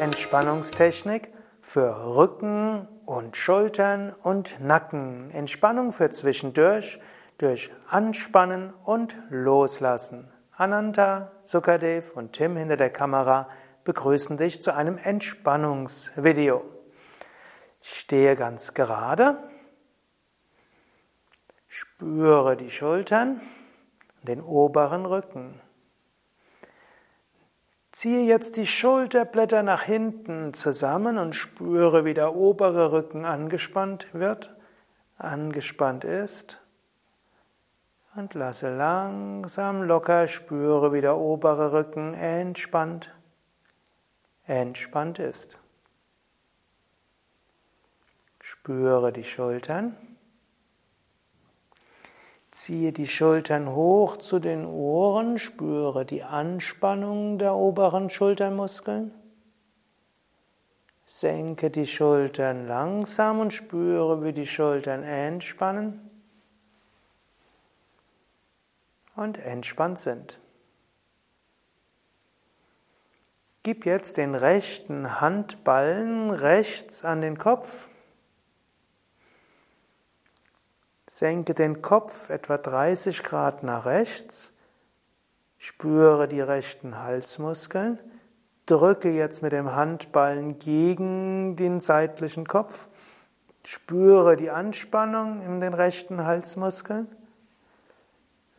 Entspannungstechnik für Rücken und Schultern und Nacken. Entspannung für zwischendurch durch Anspannen und Loslassen. Ananta, Sukadev und Tim hinter der Kamera begrüßen dich zu einem Entspannungsvideo. Stehe ganz gerade, spüre die Schultern, den oberen Rücken. Ziehe jetzt die Schulterblätter nach hinten zusammen und spüre, wie der obere Rücken angespannt wird, angespannt ist. Und lasse langsam locker, spüre, wie der obere Rücken entspannt, entspannt ist. Spüre die Schultern. Ziehe die Schultern hoch zu den Ohren, spüre die Anspannung der oberen Schultermuskeln. Senke die Schultern langsam und spüre, wie die Schultern entspannen und entspannt sind. Gib jetzt den rechten Handballen rechts an den Kopf. Senke den Kopf etwa 30 Grad nach rechts. Spüre die rechten Halsmuskeln. Drücke jetzt mit dem Handballen gegen den seitlichen Kopf. Spüre die Anspannung in den rechten Halsmuskeln.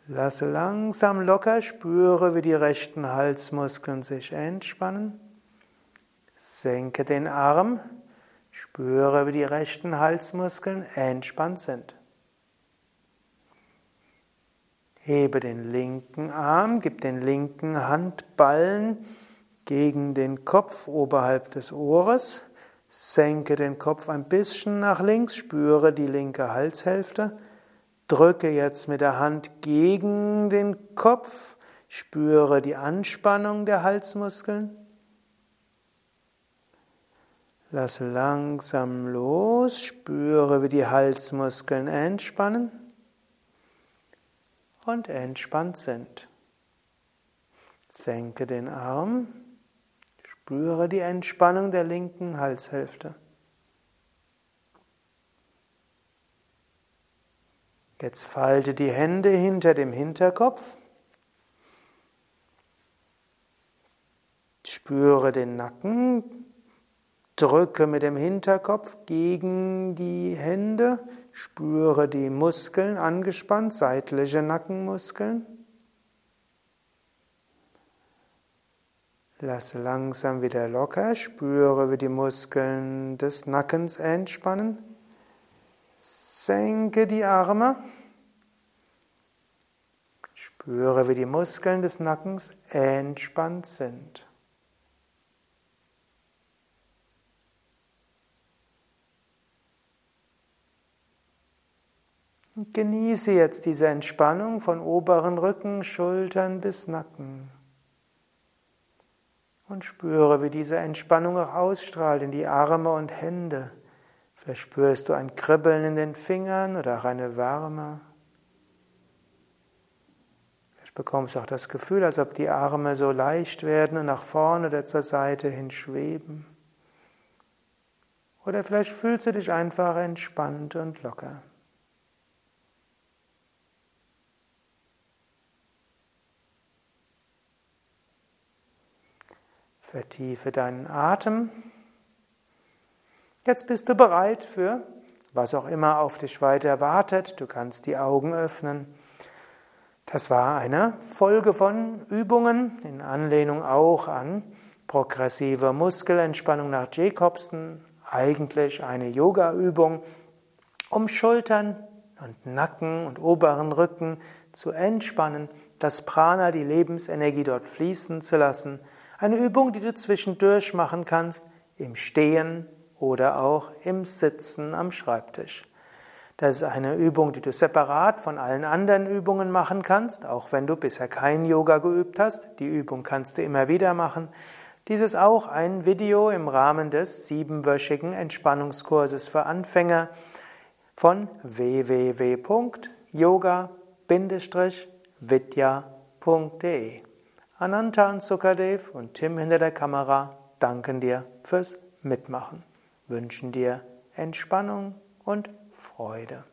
Lasse langsam locker, spüre, wie die rechten Halsmuskeln sich entspannen. Senke den Arm, spüre, wie die rechten Halsmuskeln entspannt sind. Hebe den linken Arm, gib den linken Handballen gegen den Kopf oberhalb des Ohres, senke den Kopf ein bisschen nach links, spüre die linke Halshälfte, drücke jetzt mit der Hand gegen den Kopf, spüre die Anspannung der Halsmuskeln. Lasse langsam los, spüre, wie die Halsmuskeln entspannen und entspannt sind. Senke den Arm, spüre die Entspannung der linken Halshälfte. Jetzt falte die Hände hinter dem Hinterkopf. Spüre den Nacken, drücke mit dem Hinterkopf gegen die Hände, Spüre die Muskeln angespannt, seitliche Nackenmuskeln. Lasse langsam wieder locker, spüre, wie die Muskeln des Nackens entspannen. Senke die Arme. Spüre, wie die Muskeln des Nackens entspannt sind. Genieße jetzt diese Entspannung von oberen Rücken, Schultern bis Nacken. Und spüre, wie diese Entspannung auch ausstrahlt in die Arme und Hände. Vielleicht spürst du ein Kribbeln in den Fingern oder auch eine Wärme. Vielleicht bekommst du auch das Gefühl, als ob die Arme so leicht werden und nach vorne oder zur Seite hin schweben. Oder vielleicht fühlst du dich einfach entspannt und locker. Vertiefe deinen Atem. Jetzt bist du bereit für was auch immer auf dich weiter wartet. Du kannst die Augen öffnen. Das war eine Folge von Übungen in Anlehnung auch an progressive Muskelentspannung nach Jacobson. Eigentlich eine Yoga-Übung, um Schultern und Nacken und oberen Rücken zu entspannen, das Prana, die Lebensenergie dort fließen zu lassen eine Übung, die du zwischendurch machen kannst, im Stehen oder auch im Sitzen am Schreibtisch. Das ist eine Übung, die du separat von allen anderen Übungen machen kannst, auch wenn du bisher kein Yoga geübt hast. Die Übung kannst du immer wieder machen. Dies ist auch ein Video im Rahmen des siebenwöchigen Entspannungskurses für Anfänger von www.yoga-vidya.de. Ananta und Sukadev und Tim hinter der Kamera danken dir fürs Mitmachen, wünschen dir Entspannung und Freude.